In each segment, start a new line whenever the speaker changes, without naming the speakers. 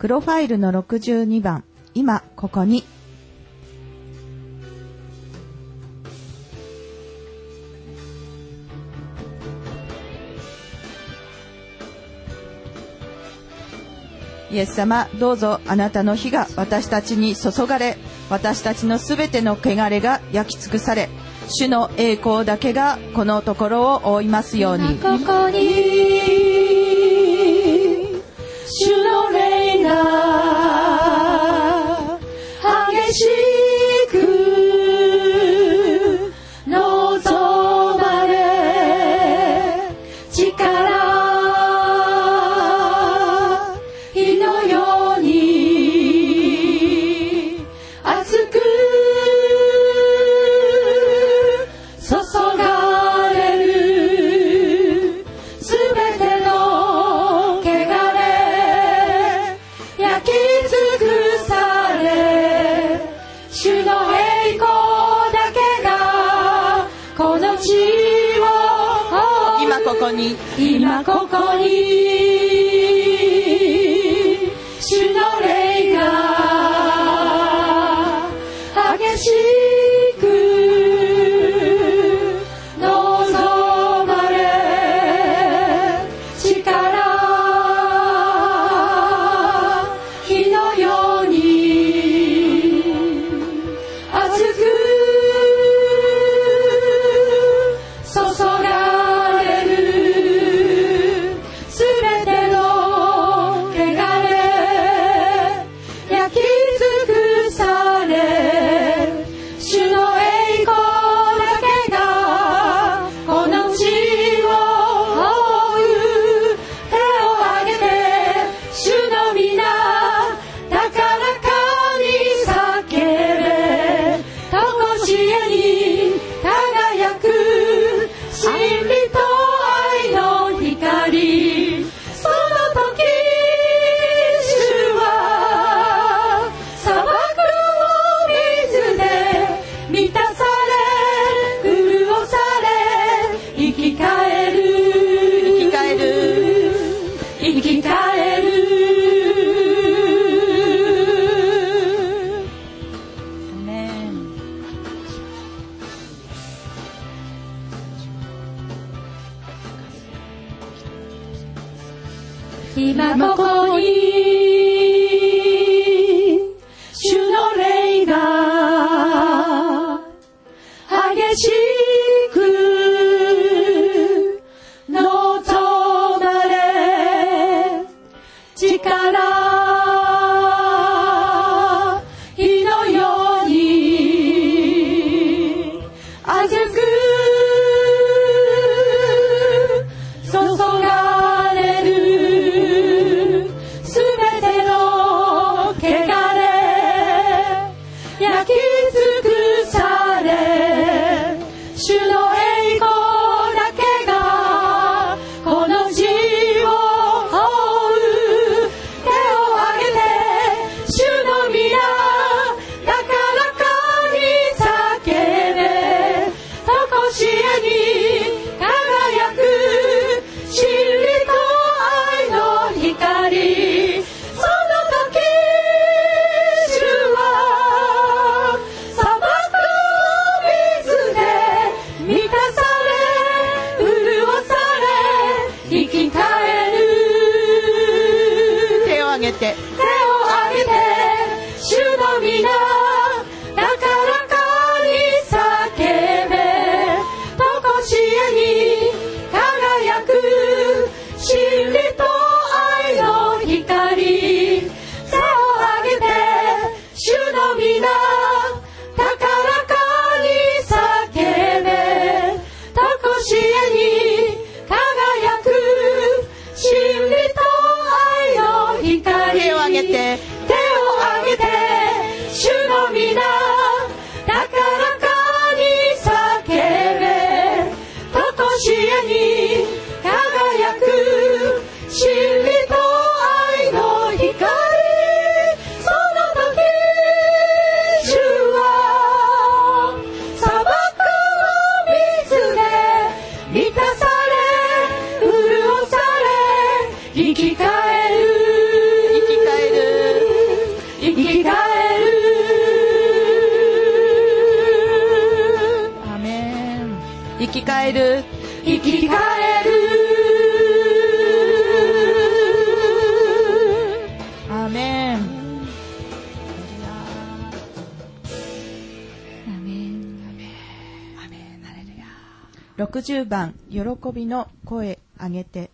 プロファイルの62番、今ここに。イエス様、どうぞあなたの火が私たちに注がれ、私たちのすべての汚れが焼き尽くされ、主の栄光だけがこのところを覆いますように。
ここに主の Krishna き返る。
生き返る。アメン。60番「喜びの声上げて」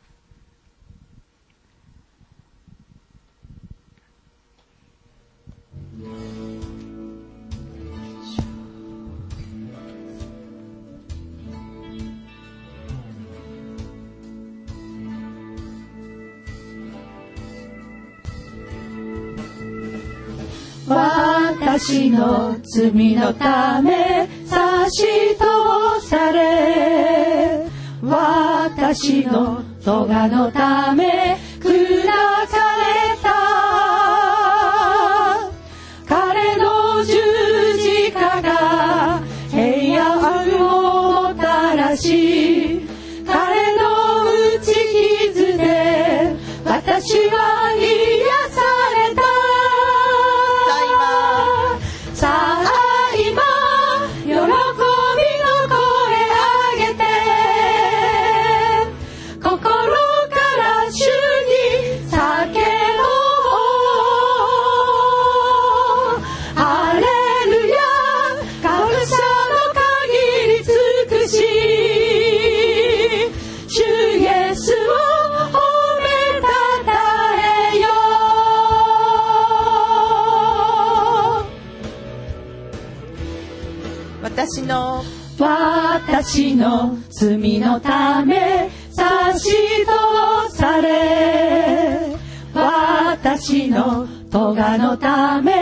私の罪のため差し通され私の咎のため私の罪のため差し通され私の咎のため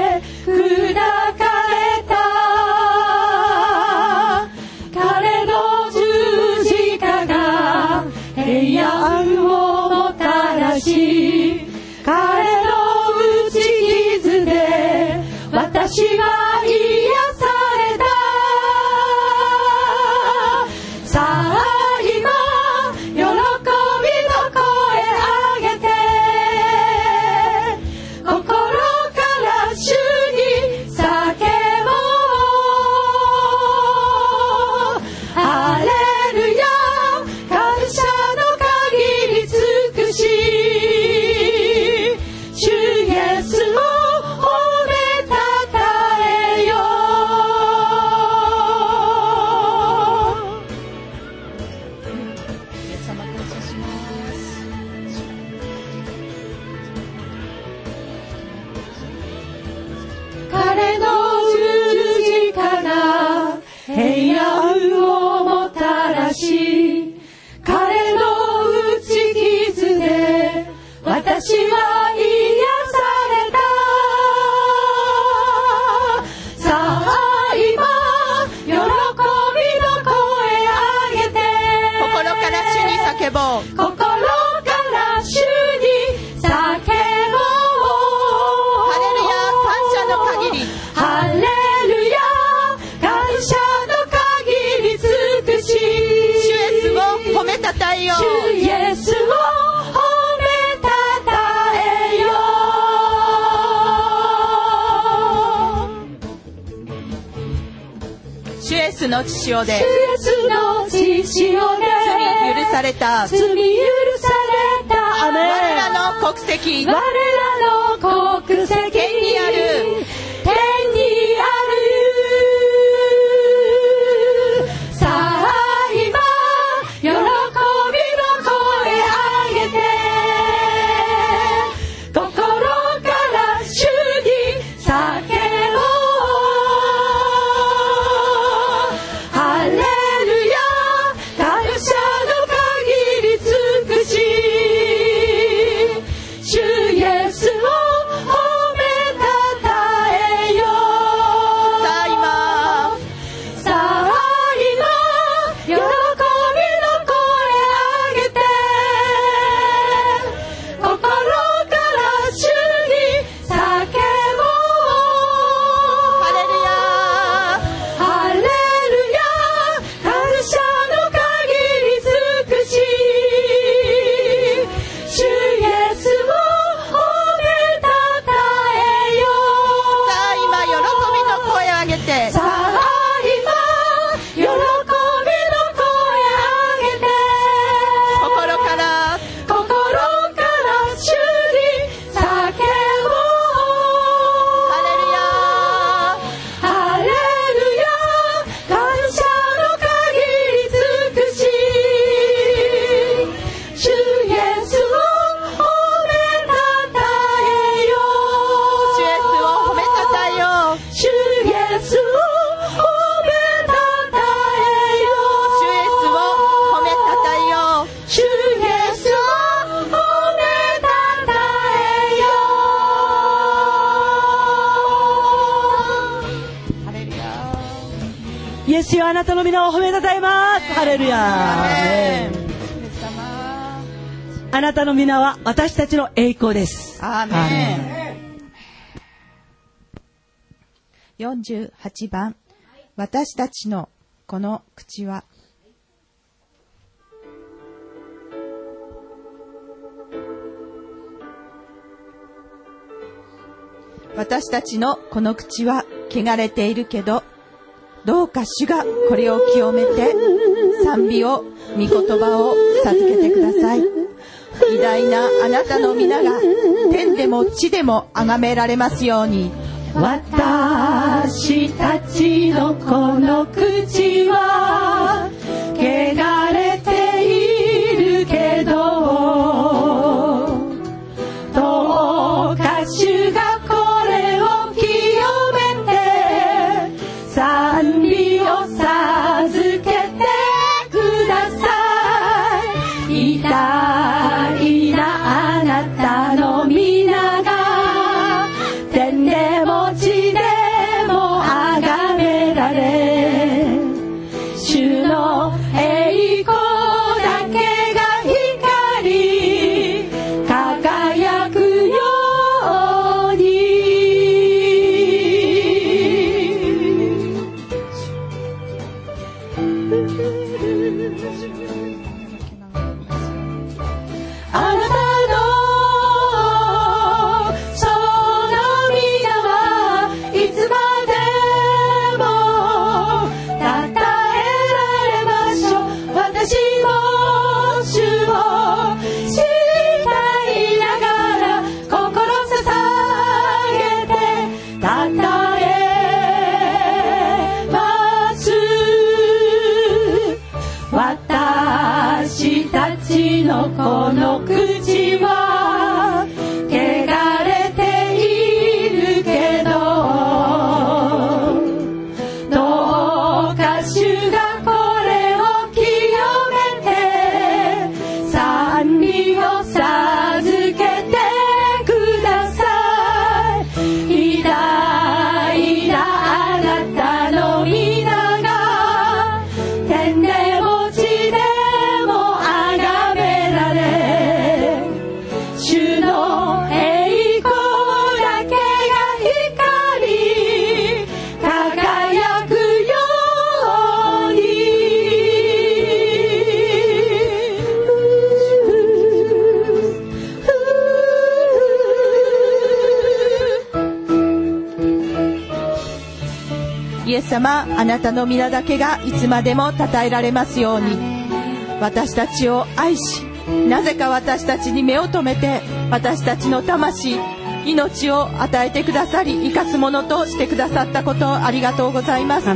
よ。
主イエスを褒めたたえよ
主イエス
の血潮で。
主イエスの血潮で。
罪許された。
罪許された。
我らの国籍。
我らの国籍。
天にある。
天
なたの皆は私たちの栄光です。
アーメン48番。私たちのこの口は。私たちのこの口は汚れているけどどうか主がこれを清めて賛美を御言葉を授けてください偉大なあなたの皆が天でも地でも崇められますように。
私たちのこの口は汚皆だけがいつまでも称えられますように。
私たちを愛しなぜか私たちに目を留めて私たちの魂命を与えてくださり生かすものとしてくださったことをありがとうございます。あ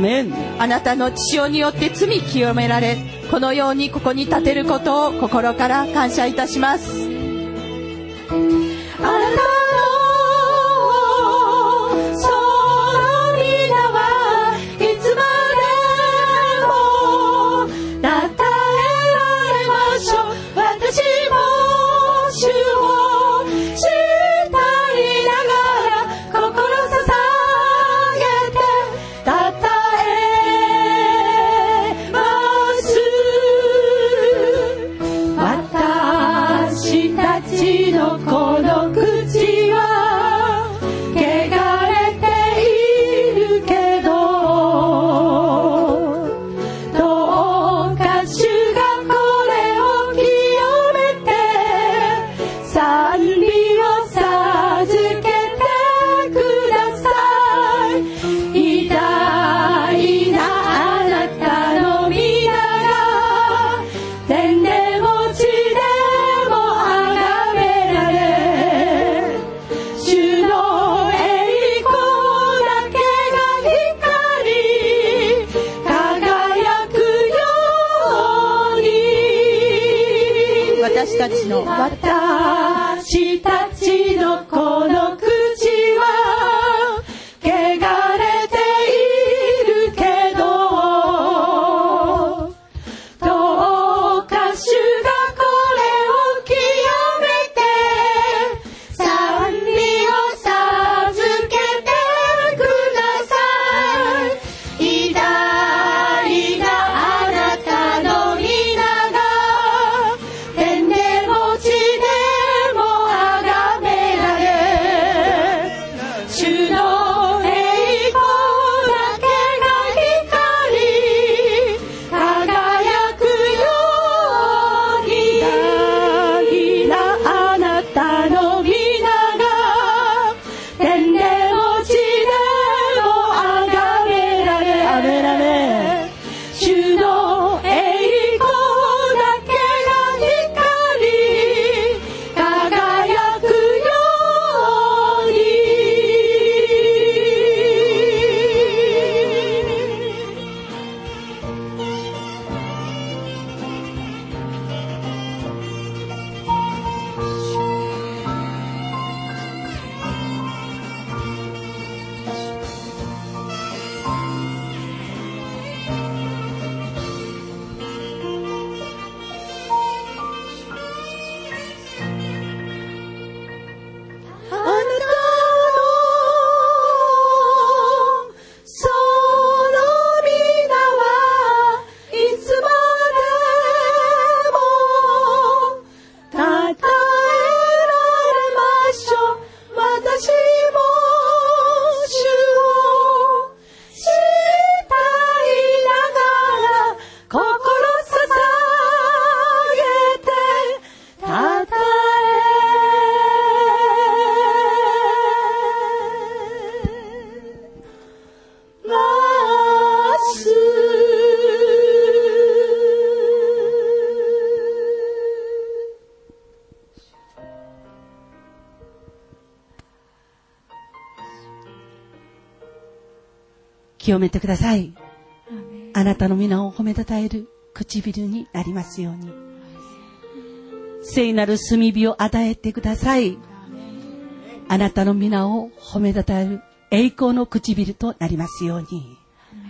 なたの血潮によって罪清められこのようにここに立てることを心から感謝いたします
清めてください。あなたの皆を褒めたたえる唇になりますように。聖なる炭火を与えてください。あなたの皆を褒めたたえる栄光の唇となりますように。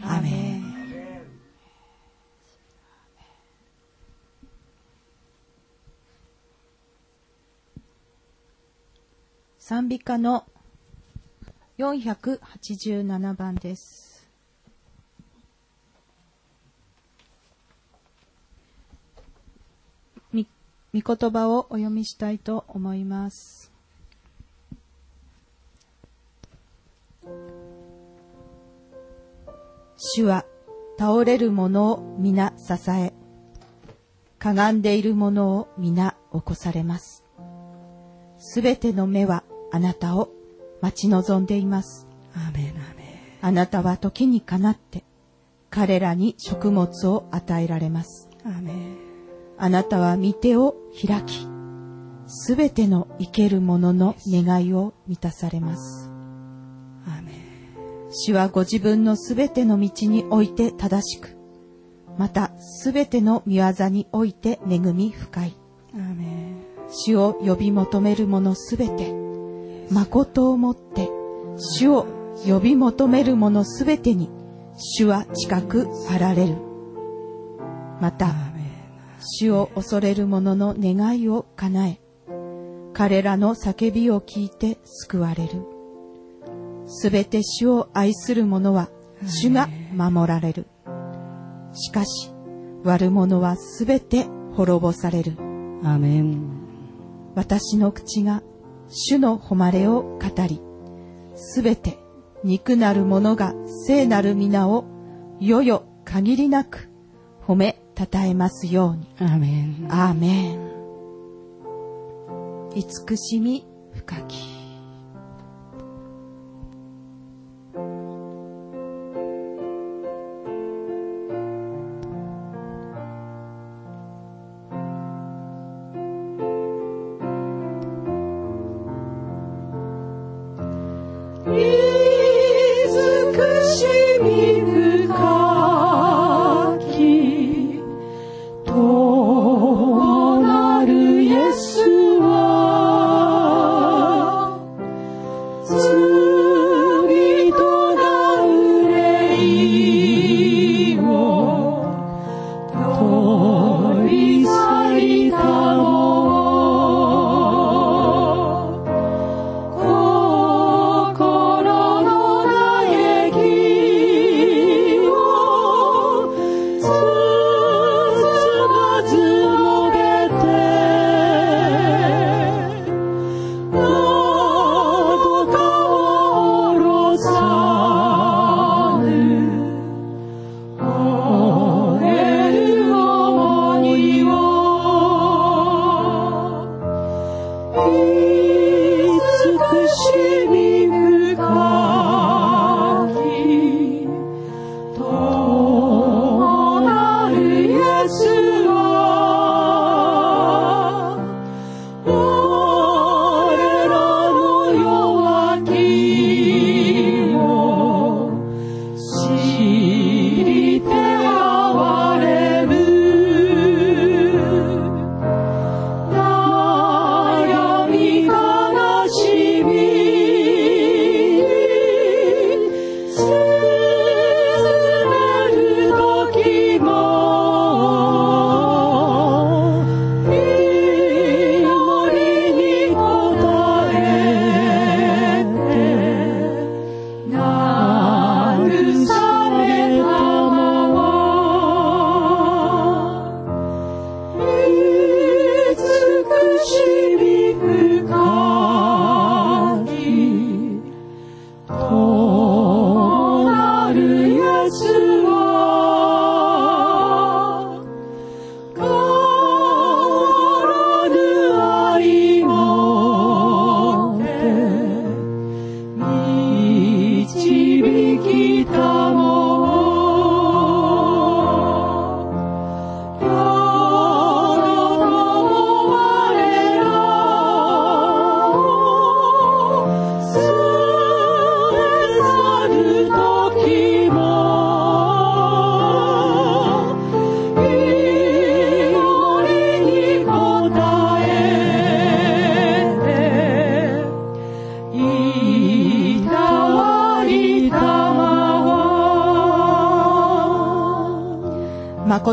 アーメン。
賛美歌の487番です。み、御言葉をお読みしたいと思います。主は倒れる者を皆支え、かがんでいる者を皆起こされます。すべての目はあなたを待ち望んでいます。あなたは時にかなって彼らに食物を与えられます。あなたは御手を開き、すべての生ける者の願いを満たされます。
ア。
主はご自分のすべての道において正しく、またすべての見業において恵み深い。主を呼び求める者すべて、誠をもって、主を呼び求める者すべてに、主は近くあられる。また、主を恐れる者の願いを叶え、彼らの叫びを聞いて救われる。すべて主を愛する者は、主が守られる。しかし、悪者はすべて滅ぼされる。
アーメン。
私の口が主の誉れを語り、すべて肉なる者が聖なる皆をよよ限りなく褒めたたえますように。
アーメン。
アーメン。慈しみ深き。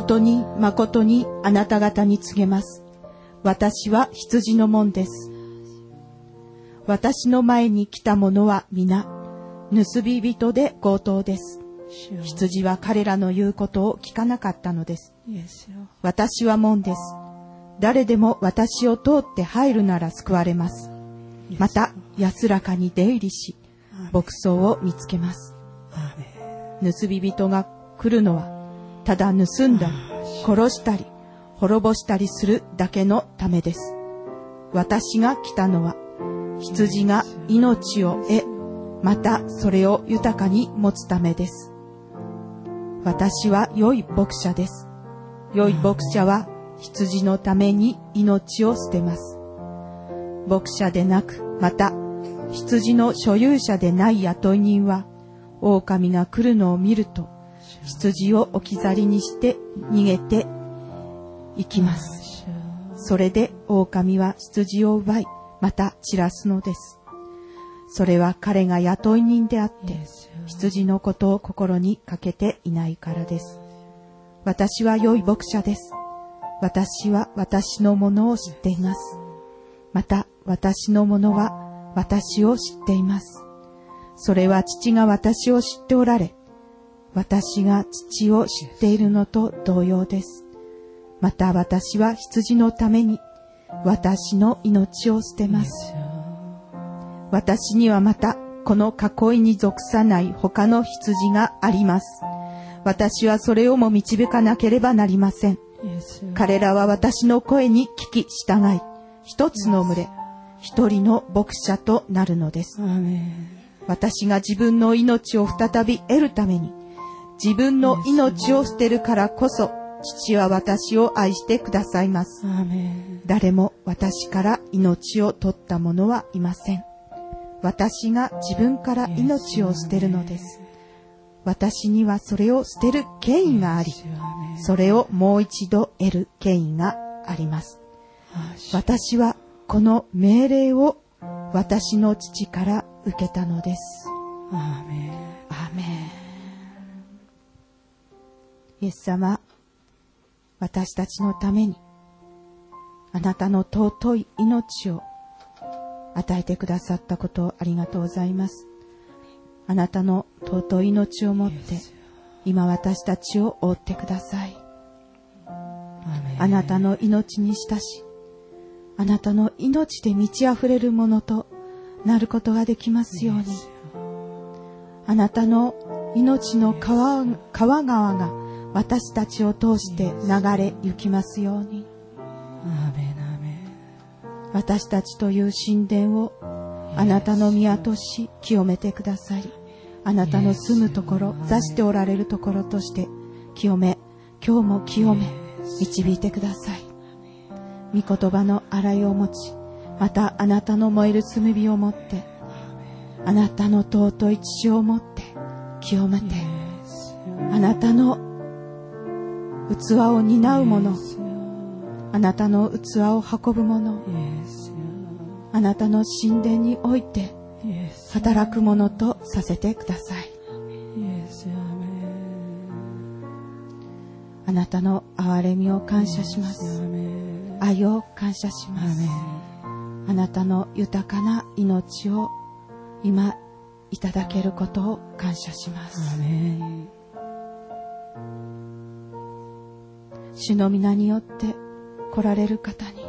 誠に誠にあなた方に告げます。私は羊の門です。私の前に来た者は皆、盗み人で強盗です。羊は彼らの言うことを聞かなかったのです。私は門です。誰でも私を通って入るなら救われます。また、安らかに出入りし、牧草を見つけます。盗み人が来るのは、ただ盗んだり、殺したり、滅ぼしたりするだけのためです。私が来たのは、羊が命を得、またそれを豊かに持つためです。私は良い牧者です。良い牧者は羊のために命を捨てます。牧者でなく、また羊の所有者でない雇い人は、狼が来るのを見ると、羊を置き去りにして逃げて行きます。それで狼は羊を奪い、また散らすのです。それは彼が雇い人であって、羊のことを心にかけていないからです。私は良い牧者です。私は私のものを知っています。また私のものは私を知っています。それは父が私を知っておられ、私が父を知っているのと同様です。また私は羊のために私の命を捨てます。私にはまたこの囲いに属さない他の羊があります。私はそれをも導かなければなりません。彼らは私の声に聞き従い、一つの群れ、一人の牧者となるのです私が自分の命を再び得るために、自分の命を捨てるからこそ、父は私を愛してくださいます。誰も私から命を取った者はいません。私が自分から命を捨てるのです。私にはそれを捨てる権威があり、それをもう一度得る権威があります。私はこの命令を私の父から受けたのです。イエス様、私たちのために、あなたの尊い命を与えてくださったことをありがとうございます。あなたの尊い命をもって、今私たちを覆ってください。あなたの命に親し、あなたの命で満ち溢れるものとなることができますように。あなたの命の川川川が私たちを通して流れ行きますように。私たちという神殿をあなたの宮とし清めてくださり、あなたの住むところ、座しておられるところとして清め、今日も清め、導いてください。御言葉の洗いを持ち、またあなたの燃える炭火を持って、あなたの尊い血を持って清めて、あなたの器を担う者、あなたの器を運ぶ者、あなたの神殿において働く者とさせてください。あなたの憐れみを感謝します。愛を感謝します。あなたの豊かな命を今いただけることを感謝します。主の皆によって来られる方に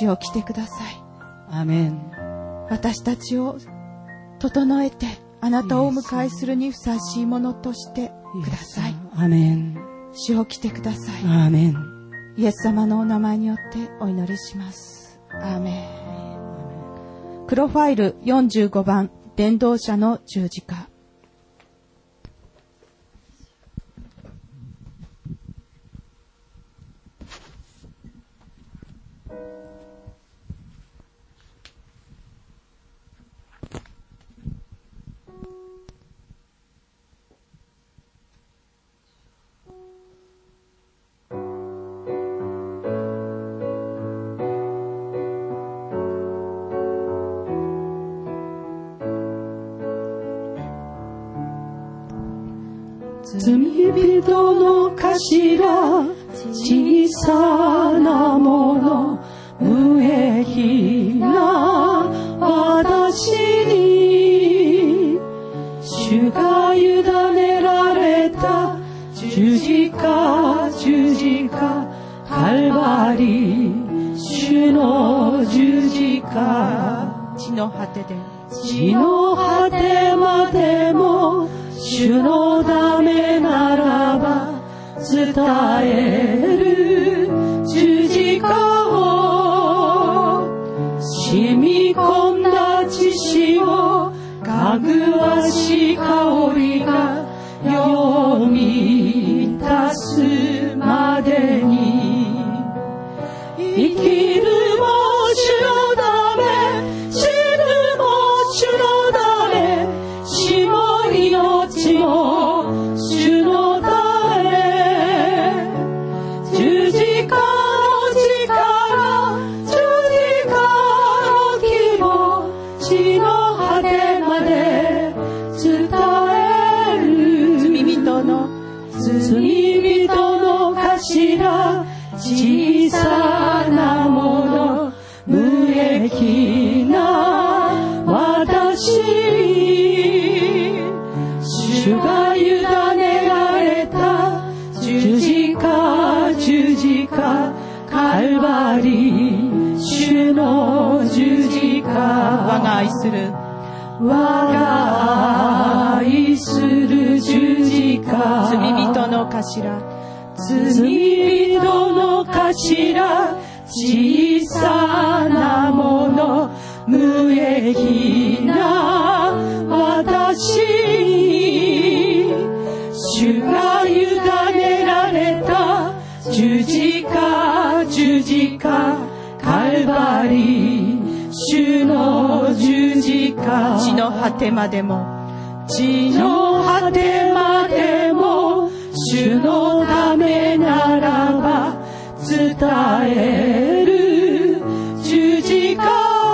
主を来てください。
アーメン
私たちを整えてあなたをお迎えするにふさわしいものとしてください。
アーメン
主を来てください。
アーメン
イエス様のお名前によってお祈りします。アーメン。黒ファイル45番、伝道者の十字架。
罪人の頭小さなもの無益な私に主が委ねられた十字架十字架カルバリ主の十字架。
地の果てで。
地の伝え
我が愛する
我が愛する十字架。
罪人の頭。
罪人の頭。小さなもの。無益な。私に主が委ねられた。十字架十字架。カルバリ主の十字架。
地の果てまでも。
地の果てまでも主のためならば伝える。十字架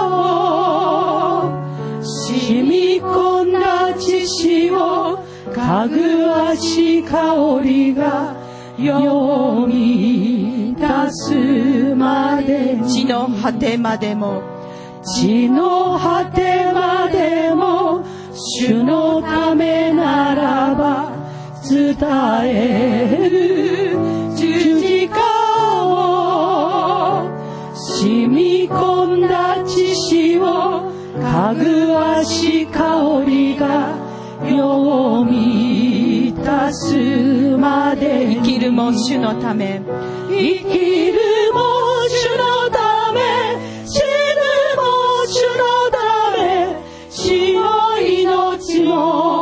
を染み込んだ血潮かぐわし香りがよみ出すまで。に
地の果てまでも
地の果てまでも主のためならば伝える十字架を染み込んだ血潮かぐわし香りがよみ出すまで。に
生きるも主のため。
生きるも主のため主のため死の命も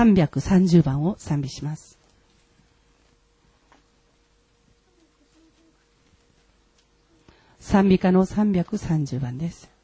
330番を賛美します。賛美歌の330番です。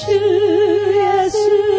주 예수.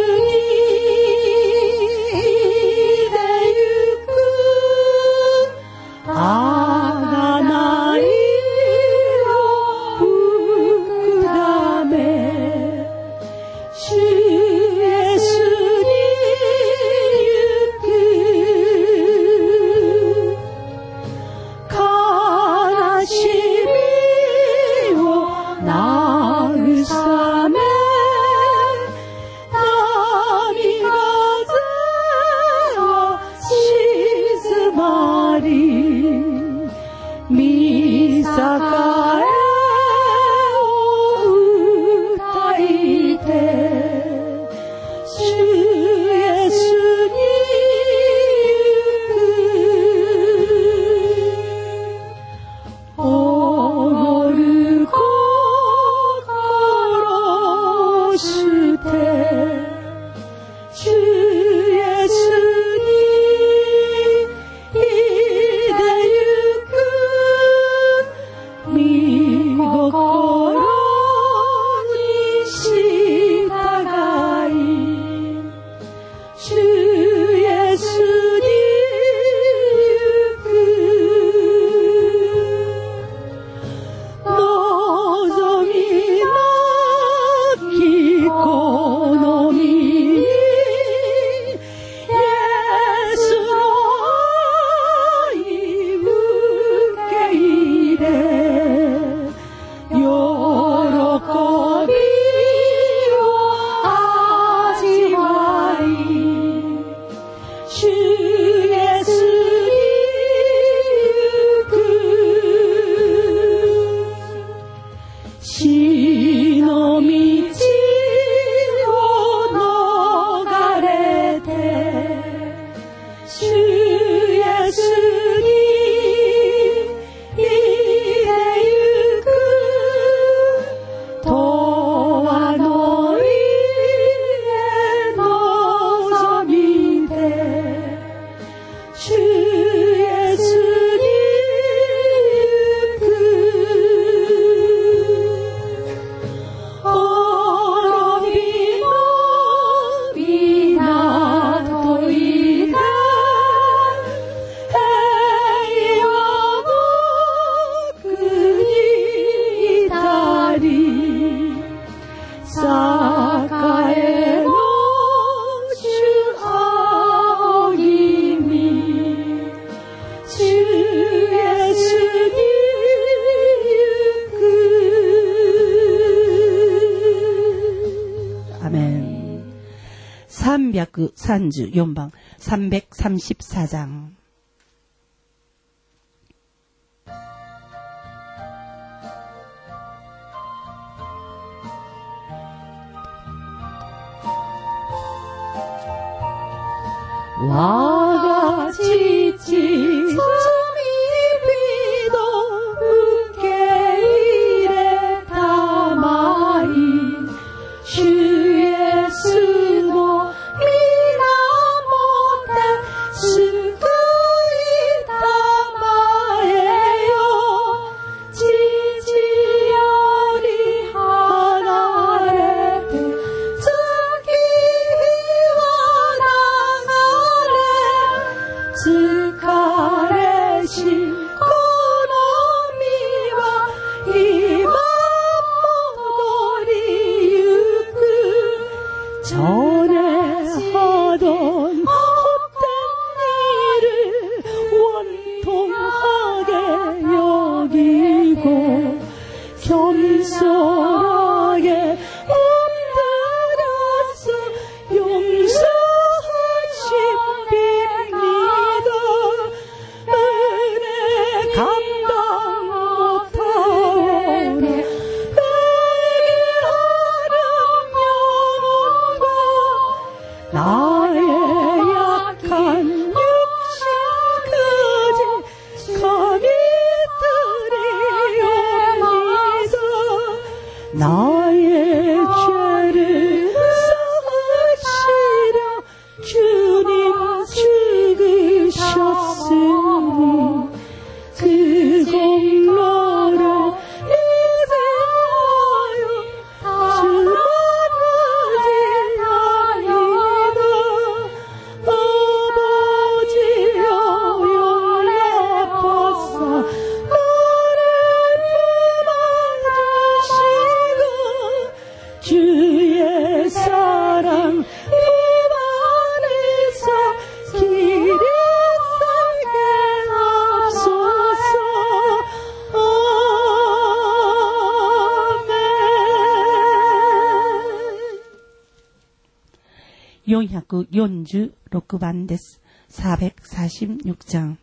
산주 4방 334장.
주의 사랑 입안에서 길이 상게 하소서 아멘
446번です446장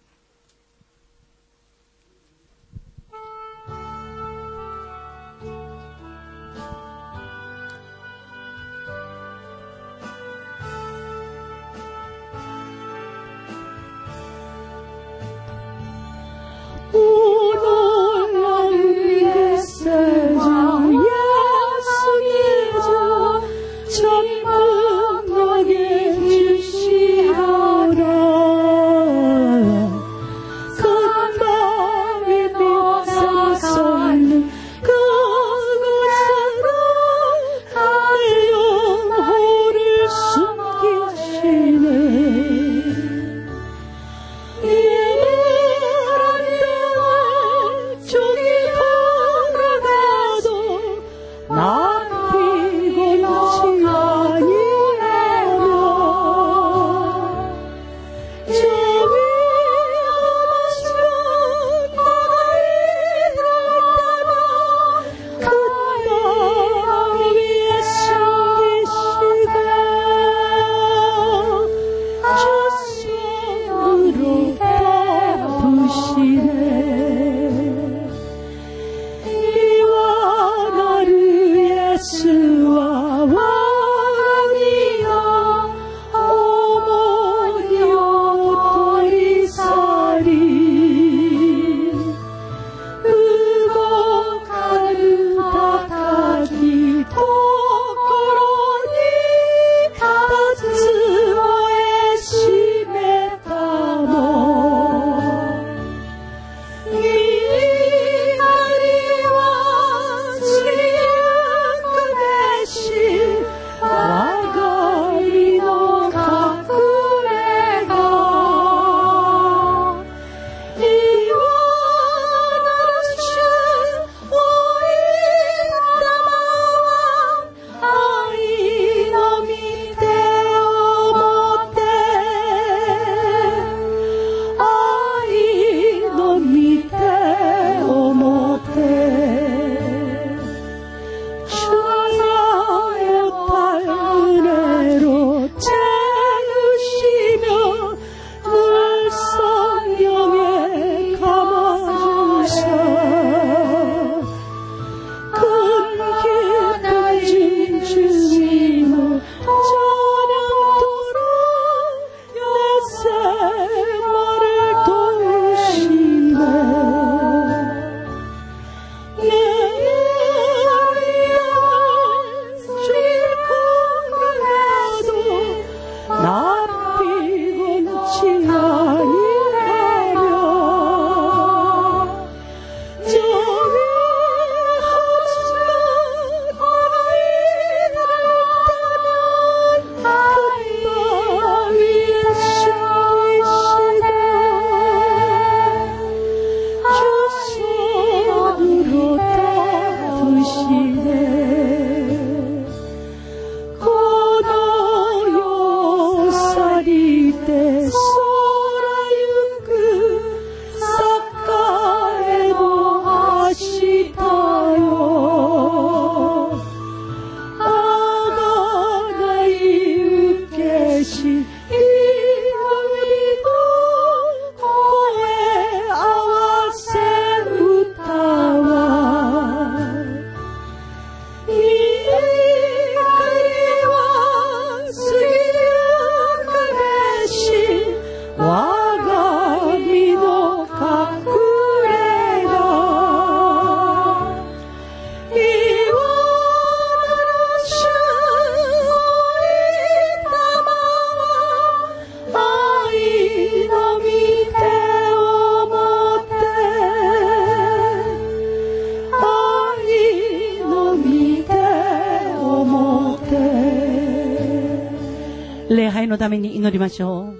강림하셔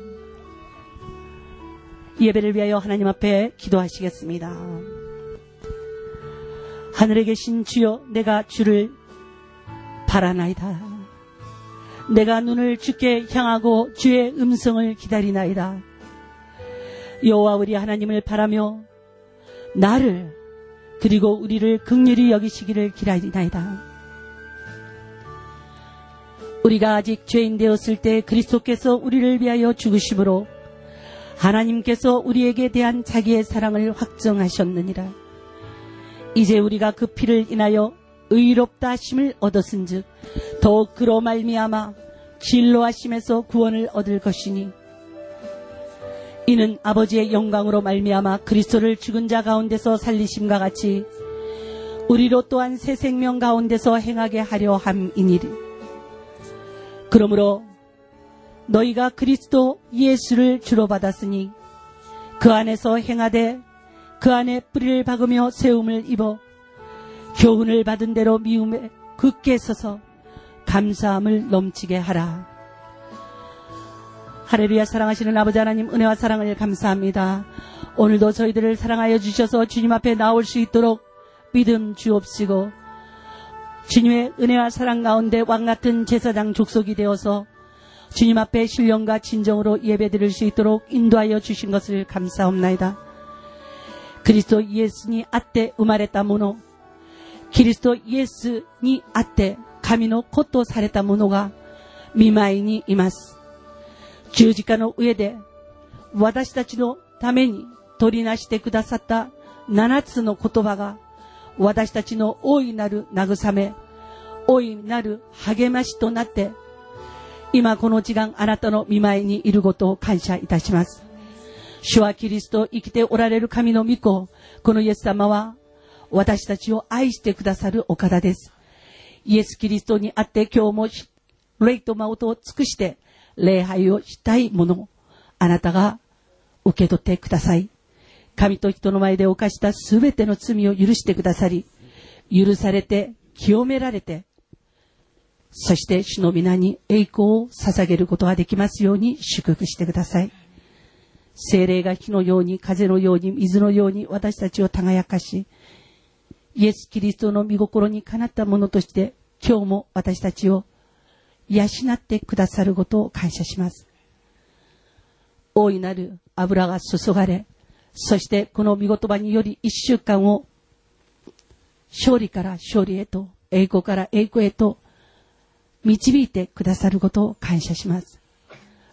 예배를 위하여 하나님 앞에 기도하시겠습니다. 하늘에 계신 주여 내가 주를 바라나이다. 내가 눈을 주께 향하고 주의 음성을 기다리나이다. 여호와 우리 하나님을 바라며 나를 그리고 우리를 극렬히 여기시기를 기다리나이다. 우리가 아직 죄인 되었을 때 그리스도께서 우리를 위하여 죽으심으로 하나님께서 우리에게 대한 자기의 사랑을 확정하셨느니라. 이제 우리가 그 피를 인하여 의롭다 하심을 얻었은즉 더욱 그로 말미암아 진로 하심에서 구원을 얻을 것이니 이는 아버지의 영광으로 말미암아 그리스도를 죽은 자 가운데서 살리심과 같이 우리로 또한 새 생명 가운데서 행하게 하려 함이니리. 그러므로 너희가 그리스도 예수를 주로 받았으니 그 안에서 행하되 그 안에 뿌리를 박으며 세움을 입어 교훈을 받은 대로 미움에 굳게 서서 감사함을 넘치게 하라. 하레루야 사랑하시는 아버지 하나님 은혜와 사랑을 감사합니다. 오늘도 저희들을 사랑하여 주셔서 주님 앞에 나올 수 있도록 믿음 주옵시고 주님의 은혜와 사랑 가운데 왕같은 제사장 족속이 되어서 주님 앞에 신령과 진정으로 예배드릴 수 있도록 인도하여 주신 것을 감사합나이다. 그리스도 예수니 아때 우마레다 모노キリスト 예수にあって神の子とされた者が見舞いにいます。十字架の上で私たちのために取りなしてくださった七つの言葉が 私たちの大いなる慰め、大いなる励ましとなって、今この時間あなたの見舞いにいることを感謝いたします。主はキリスト生きておられる神の御子、このイエス様は私たちを愛してくださるお方です。イエス・キリストにあって今日も霊と真音を尽くして礼拝をしたいものあなたが受け取ってください。神と人の前で犯したすべての罪を許してくださり、許されて、清められて、そして主の皆に栄光を捧げることができますように祝福してください。精霊が火のように、風のように、水のように私たちを輝かし、イエス・キリストの御心にかなったものとして、今日も私たちを養ってくださることを感謝します。大いなる油が注がれ、そしてこの御言葉により一週間を勝利から勝利へと、栄光から栄光へと導いてくださることを感謝します。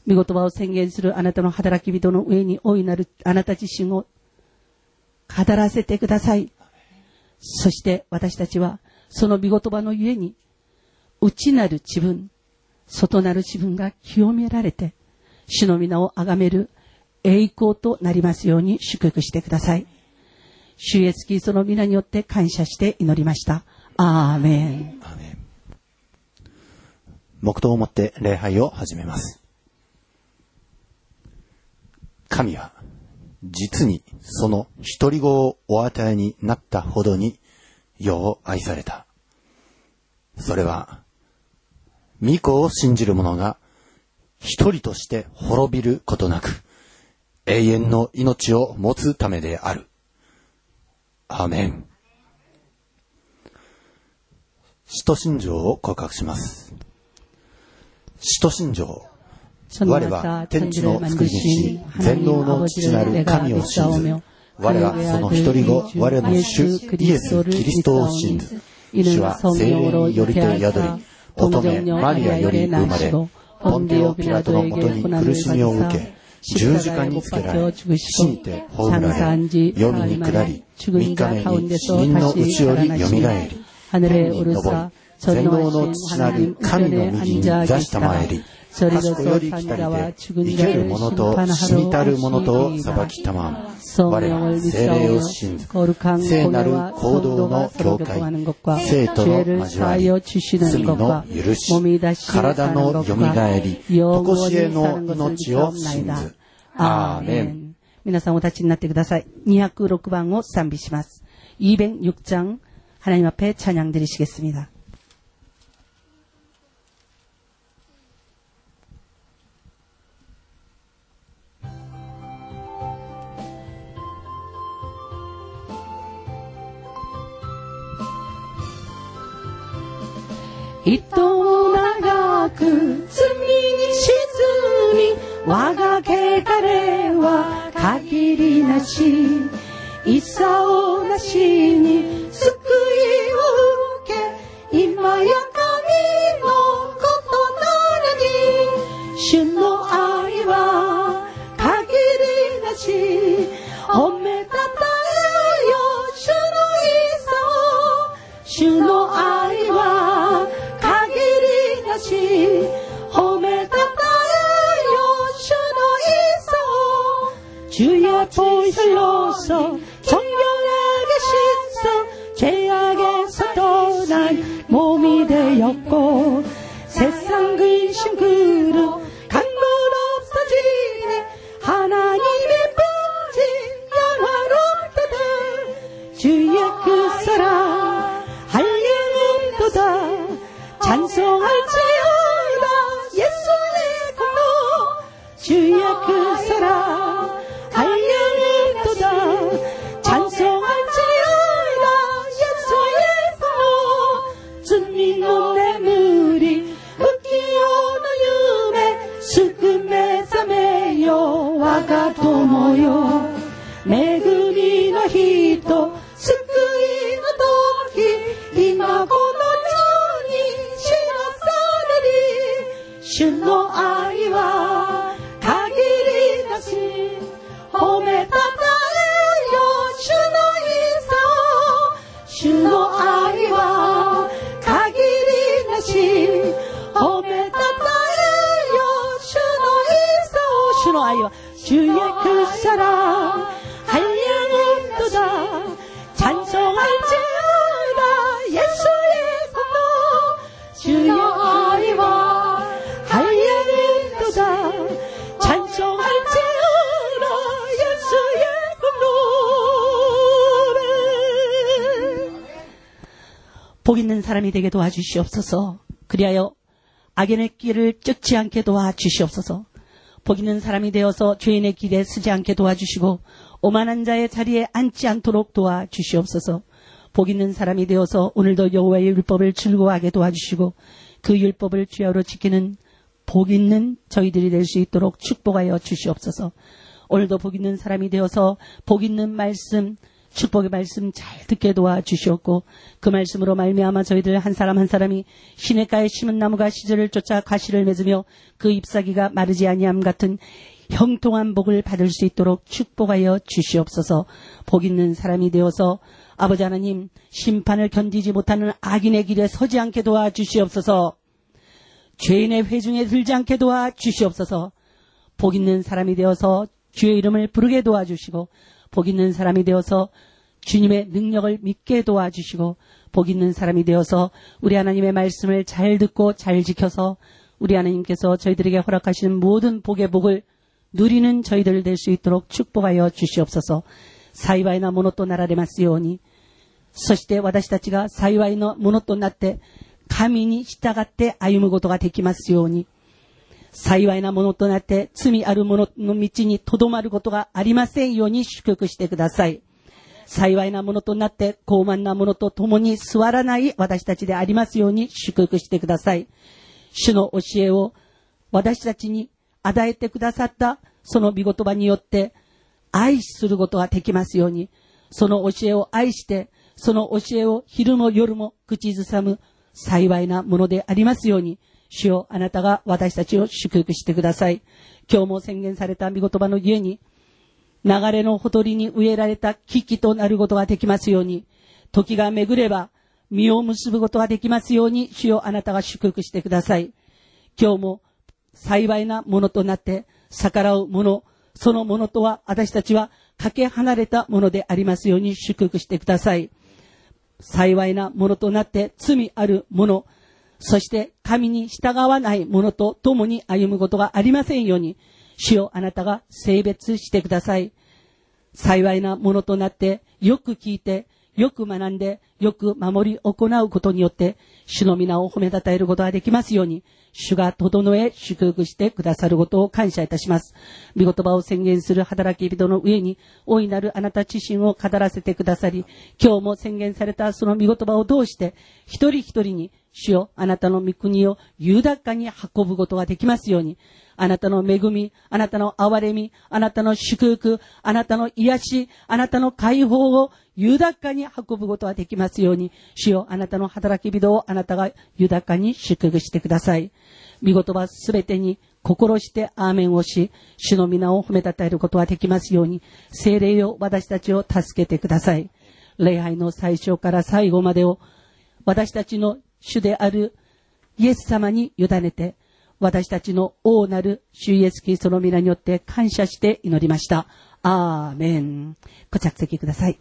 御言葉を宣言するあなたの働き人の上に大いなるあなた自身を語らせてください。そして私たちはその御言葉のゆえに内なる自分、外なる自分が清められて主の皆を崇める栄光となりますように祝福してください。主イエスキリストの皆によって感謝して祈りました。アーメン。アーメン
黙祷をもって礼拝を始めます。神は実にその一人子をお与えになったほどに世を愛された。それは、御子を信じる者が一人として滅びることなく、永遠の命を持つためである。アメン。使徒信条を告白します。使徒信条。我は天地の作り主、全能の父なる神を信ず。我はその一人子、我の主イエス・キリストを信ず。主は精霊によりて宿り、乙女マリアより生まれ、ポンデオ・ピラトのもとに苦しみを受け、十字架につけられ、死にて葬られ、読みに下り、三日目に死人のうちより蘇り、天に昇り、全能の父なる神の右に座したまえり、賢より来たりて、生ける者と死にたる者とを裁きたまん。我は精霊を信ず。聖なる行動の境界、生徒の交わり、罪の許し、体の蘇り、とこしえの命を信ず。アーメン。
皆さんお立ちになってください。206番を賛美します。206장 하나님 앞에 찬양 드리시겠습니다. 糸長く罪に沈み我が汚れは限りなし。功なしに救いを受け今や神のことならに。主の愛は限りなし。褒めたたえよ主の意主の褒めたたえよ主のいっそ主よ強さ 복 있는 사람이 되게 도와주시옵소서. 그리하여 악인의 길을 쫓지 않게 도와주시옵소서. 복 있는 사람이 되어서 죄인의 길에 서지 않게 도와주시고 오만한 자의 자리에 앉지 않도록 도와주시옵소서. 복 있는 사람이 되어서 오늘도 여호와의 율법을 즐거워하게 도와주시고 그 율법을 주야로 지키는 복 있는 저희들이 될 수 있도록 축복하여 주시옵소서. 오늘도 복 있는 사람이 되어서 복 있는 말씀 축복의 말씀 잘 듣게 도와 주시옵고 그 말씀으로 말미암아 저희들 한 사람 한 사람이 시냇가에 심은 나무가 시절을 쫓아 가시를 맺으며 그 잎사귀가 마르지 아니함 같은 형통한 복을 받을 수 있도록 축복하여 주시옵소서. 복 있는 사람이 되어서 아버지 하나님 심판을 견디지 못하는 악인의 길에 서지 않게 도와 주시옵소서. 죄인의 회중에 들지 않게 도와 주시옵소서. 복 있는 사람이 되어서 주의 이름을 부르게 도와주시고 복 있는 사람이 되어서 주님의 능력을 믿게 도와주시고 복 있는 사람이 되어서 우리 하나님의 말씀을 잘 듣고 잘 지켜서 우리 하나님께서 저희들에게 허락하시는 모든 복의 복을 누리는 저희들 될 수 있도록 축복하여 주시옵소서. 幸いなものとなられますように。そして私たちが幸いのものとなって神に従って歩むことができますように。 幸いなものとなって罪ある者のの道にとどまることがありませんように祝福してください。幸いなものとなって高慢なものと共に座らない私たちでありますように祝福してください。主の教えを私たちに与えてくださったその御言葉によって愛することができますように、その教えを愛して、その教えを昼も夜も口ずさむ幸いなものでありますように、主よあなたが私たちを祝福してください。今日も宣言された御言葉のゆえに、流れのほとりに植えられた危機となることができますように、時が巡れば実を結ぶことができますように、主よあなたが祝福してください。今日も幸いなものとなって逆らうもの、そのものとは私たちはかけ離れたものでありますように祝福してください。幸いなものとなって罪あるもの、そして神に従わない者と共に歩むことがありませんように、主をあなたが性別してください。幸いなものとなって、よく聞いて、よく学んで、よく守り行うことによって、主の皆を褒めたたえることができますように、主が整え、祝福してくださることを感謝いたします。御言葉を宣言する働き人の上に、大いなるあなた自身を語らせてくださり、今日も宣言されたその御言葉を通して、一人一人に主よ、あなたの御国を豊かに運ぶことができますように、あなたの恵み、あなたの憐れみ、あなたの祝福、あなたの癒し、あなたの解放を豊かに運ぶことができますように、主よ、あなたの働き人をあなたが豊かに祝福してください。見言葉すべてに心してアーメンをし、主の皆を褒めたたえることができますように、精霊を私たちを助けてください。礼拝の最初から最後までを、私たちの主であるイエス様に委ねて、私たちの王なる主イエスキリストの皆によって感謝して祈りました。アーメン。ご着席ください。